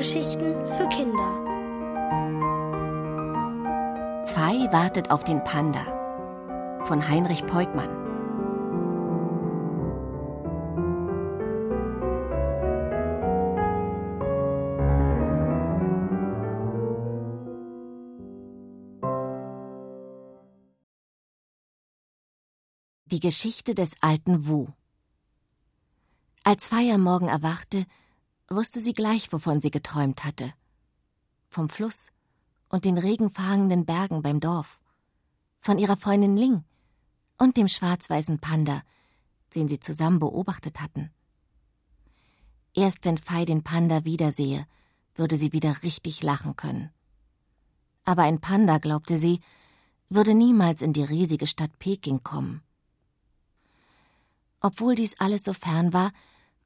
Hörgeschichten für Kinder. Fei wartet auf den Panda von Heinrich Peukmann. Die Geschichte des alten Wu. Als Fei am Morgen erwachte, wusste sie gleich, wovon sie geträumt hatte. Vom Fluss und den regenverhangenen Bergen beim Dorf, von ihrer Freundin Ling und dem schwarz-weißen Panda, den sie zusammen beobachtet hatten. Erst wenn Fei den Panda wiedersehe, würde sie wieder richtig lachen können. Aber ein Panda, glaubte sie, würde niemals in die riesige Stadt Peking kommen. Obwohl dies alles so fern war,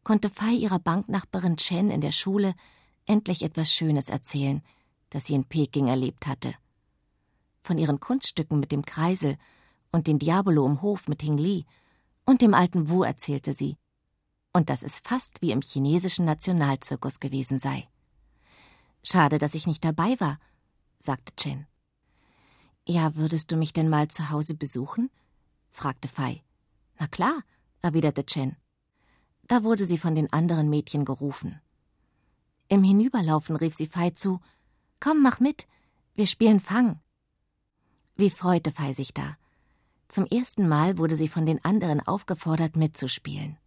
konnte Fei ihrer Banknachbarin Chen in der Schule endlich etwas Schönes erzählen, das sie in Peking erlebt hatte. Von ihren Kunststücken mit dem Kreisel und dem Diabolo im Hof mit Hing Li und dem alten Wu erzählte sie. Und dass es fast wie im chinesischen Nationalzirkus gewesen sei. Schade, dass ich nicht dabei war, sagte Chen. Ja, würdest du mich denn mal zu Hause besuchen? fragte Fei. Na klar, erwiderte Chen. Da wurde sie von den anderen Mädchen gerufen. Im Hinüberlaufen rief sie Fei zu: Komm, mach mit, wir spielen Fang. Wie freute Fei sich da. Zum ersten Mal wurde sie von den anderen aufgefordert, mitzuspielen.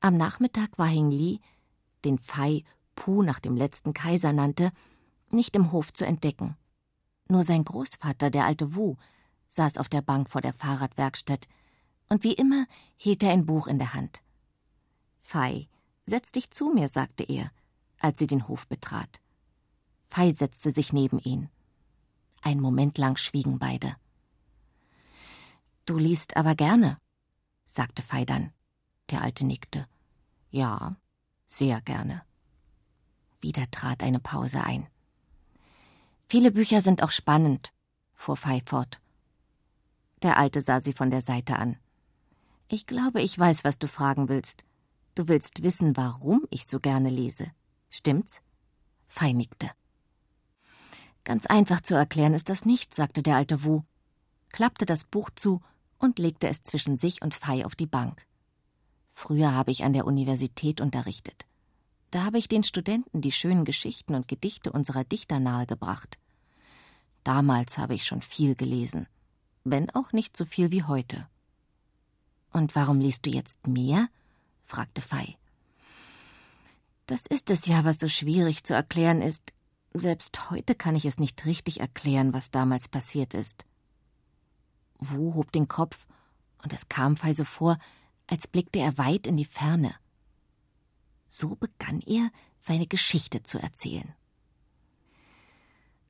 Am Nachmittag war Hing Li, den Fei Pu nach dem letzten Kaiser nannte, nicht im Hof zu entdecken. Nur sein Großvater, der alte Wu, saß auf der Bank vor der Fahrradwerkstatt, und wie immer hielt er ein Buch in der Hand. Fei, setz dich zu mir, sagte er, als sie den Hof betrat. Fei setzte sich neben ihn. Ein Moment lang schwiegen beide. Du liest aber gerne, sagte Fei dann. Der Alte nickte. Ja, sehr gerne. Wieder trat eine Pause ein. Viele Bücher sind auch spannend, fuhr Fei fort. Der Alte sah sie von der Seite an. Ich glaube, ich weiß, was du fragen willst. Du willst wissen, warum ich so gerne lese. Stimmt's? Fei nickte. Ganz einfach zu erklären ist das nicht, sagte der alte Wu, klappte das Buch zu und legte es zwischen sich und Fei auf die Bank. Früher habe ich an der Universität unterrichtet. Da habe ich den Studenten die schönen Geschichten und Gedichte unserer Dichter nahegebracht. Damals habe ich schon viel gelesen, wenn auch nicht so viel wie heute. Und warum liest du jetzt mehr? fragte Fei. Das ist es ja, was so schwierig zu erklären ist. Selbst heute kann ich es nicht richtig erklären, was damals passiert ist. Wu hob den Kopf, und es kam Fei so vor, als blickte er weit in die Ferne. So begann er, seine Geschichte zu erzählen.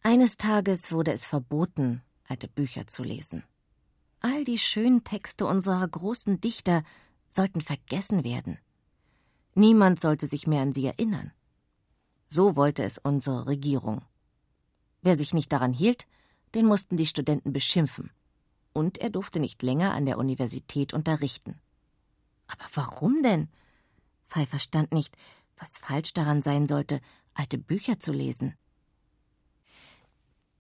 Eines Tages wurde es verboten, alte Bücher zu lesen. All die schönen Texte unserer großen Dichter sollten vergessen werden. Niemand sollte sich mehr an sie erinnern. So wollte es unsere Regierung. Wer sich nicht daran hielt, den mussten die Studenten beschimpfen. Und er durfte nicht länger an der Universität unterrichten. Aber warum denn? Fei verstand nicht, was falsch daran sein sollte, alte Bücher zu lesen.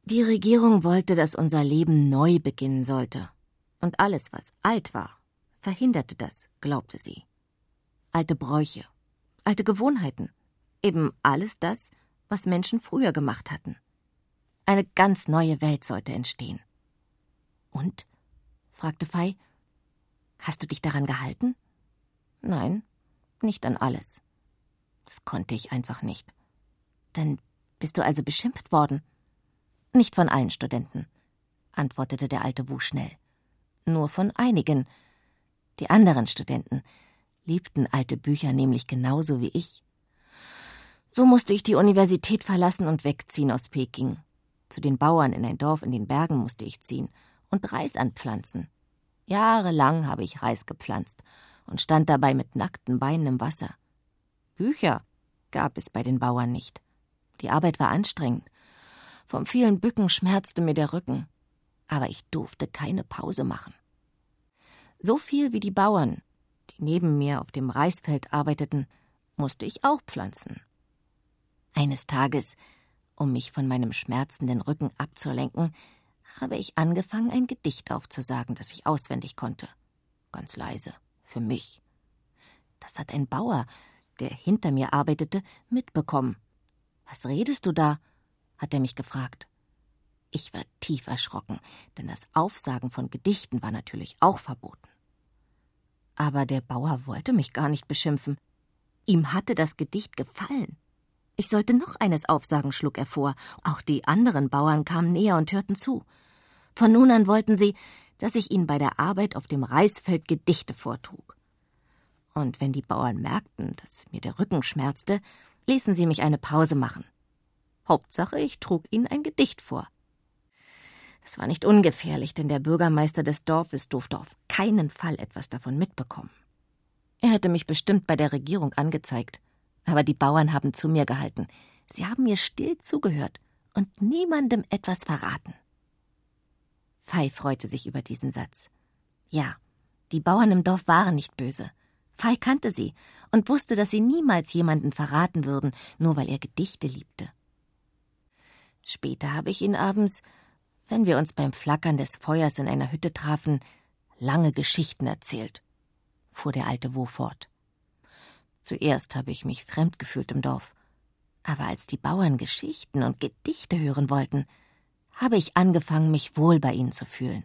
Die Regierung wollte, dass unser Leben neu beginnen sollte und alles, was alt war, verhinderte das, glaubte sie. Alte Bräuche, alte Gewohnheiten, eben alles das, was Menschen früher gemacht hatten. Eine ganz neue Welt sollte entstehen. Und? fragte Fei. Hast du dich daran gehalten? Nein, nicht an alles. Das konnte ich einfach nicht. Dann bist du also beschimpft worden? Nicht von allen Studenten, antwortete der alte Wu schnell nur von einigen. Die anderen Studenten liebten alte Bücher nämlich genauso wie ich. So musste ich die Universität verlassen und wegziehen aus Peking. Zu den Bauern in ein Dorf in den Bergen musste ich ziehen und Reis anpflanzen. Jahrelang habe ich Reis gepflanzt und stand dabei mit nackten Beinen im Wasser. Bücher gab es bei den Bauern nicht. Die Arbeit war anstrengend. Vom vielen Bücken schmerzte mir der Rücken aber ich durfte keine Pause machen. So viel wie die Bauern, die neben mir auf dem Reisfeld arbeiteten, musste ich auch pflanzen. Eines Tages, um mich von meinem schmerzenden Rücken abzulenken, habe ich angefangen, ein Gedicht aufzusagen, das ich auswendig konnte. Ganz leise, für mich. Das hat ein Bauer, der hinter mir arbeitete, mitbekommen. Was redest du da? hat er mich gefragt. Ich war tief erschrocken, denn das Aufsagen von Gedichten war natürlich auch verboten. Aber der Bauer wollte mich gar nicht beschimpfen. Ihm hatte das Gedicht gefallen. Ich sollte noch eines aufsagen, schlug er vor. Auch die anderen Bauern kamen näher und hörten zu. Von nun an wollten sie, dass ich ihnen bei der Arbeit auf dem Reisfeld Gedichte vortrug. Und wenn die Bauern merkten, dass mir der Rücken schmerzte, ließen sie mich eine Pause machen. Hauptsache, ich trug ihnen ein Gedicht vor. Es war nicht ungefährlich, denn der Bürgermeister des Dorfes durfte auf keinen Fall etwas davon mitbekommen. Er hätte mich bestimmt bei der Regierung angezeigt, aber die Bauern haben zu mir gehalten. Sie haben mir still zugehört und niemandem etwas verraten. Fei freute sich über diesen Satz. Ja, die Bauern im Dorf waren nicht böse. Fei kannte sie und wusste, dass sie niemals jemanden verraten würden, nur weil er Gedichte liebte. Später habe ich ihn abends, wenn wir uns beim Flackern des Feuers in einer Hütte trafen, lange Geschichten erzählt, fuhr der alte Wo fort. Zuerst habe ich mich fremd gefühlt im Dorf, aber als die Bauern Geschichten und Gedichte hören wollten, habe ich angefangen, mich wohl bei ihnen zu fühlen.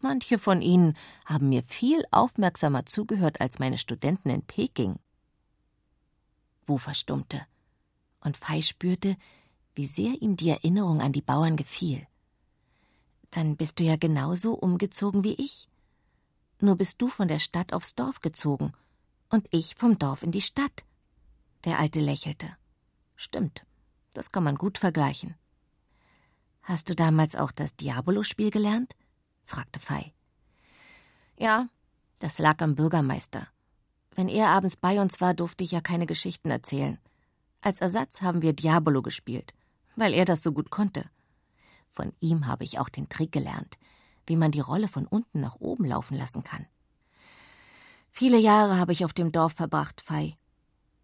Manche von ihnen haben mir viel aufmerksamer zugehört als meine Studenten in Peking. Wu verstummte, und Fei spürte, wie sehr ihm die Erinnerung an die Bauern gefiel. Dann bist du ja genauso umgezogen wie ich. Nur bist du von der Stadt aufs Dorf gezogen und ich vom Dorf in die Stadt. Der Alte lächelte. Stimmt, das kann man gut vergleichen. Hast du damals auch das Diabolo-Spiel gelernt? fragte Fei. Ja, das lag am Bürgermeister. Wenn er abends bei uns war, durfte ich ja keine Geschichten erzählen. Als Ersatz haben wir Diabolo gespielt, weil er das so gut konnte. Von ihm habe ich auch den Trick gelernt, wie man die Rolle von unten nach oben laufen lassen kann. Viele Jahre habe ich auf dem Dorf verbracht, Fei.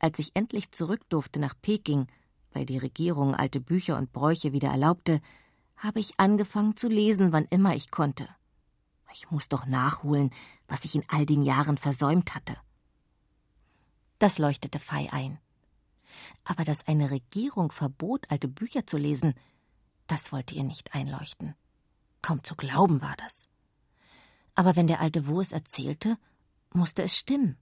Als ich endlich zurück durfte nach Peking, weil die Regierung alte Bücher und Bräuche wieder erlaubte, habe ich angefangen zu lesen, wann immer ich konnte. Ich muss doch nachholen, was ich in all den Jahren versäumt hatte. Das leuchtete Fei ein. Aber dass eine Regierung verbot, alte Bücher zu lesen, das wollte ihr nicht einleuchten. Kaum zu glauben war das. Aber wenn der alte Wo es erzählte, musste es stimmen.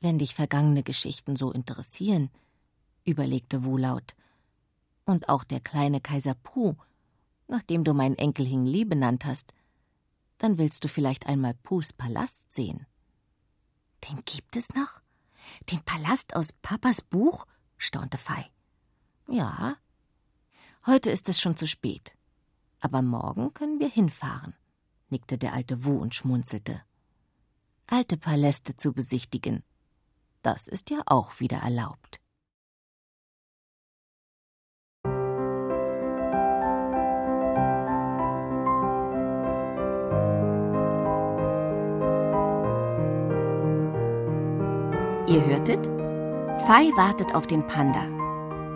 Wenn dich vergangene Geschichten so interessieren, überlegte Wu laut, und auch der kleine Kaiser Pu, nachdem du meinen Enkel Hing Li benannt hast, dann willst du vielleicht einmal Pus Palast sehen. Den gibt es noch? Den Palast aus Papas Buch? staunte Fei. Ja. Heute ist es schon zu spät. Aber morgen können wir hinfahren, nickte der alte Wu und schmunzelte. Alte Paläste zu besichtigen, das ist ja auch wieder erlaubt. Ihr hörtet Fei wartet auf den Panda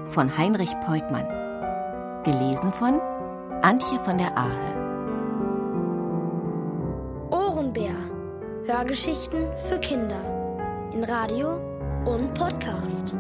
von Heinrich Peutmann. Gelesen von Antje von der Ahe. Ohrenbär. Hörgeschichten für Kinder. In Radio und Podcast.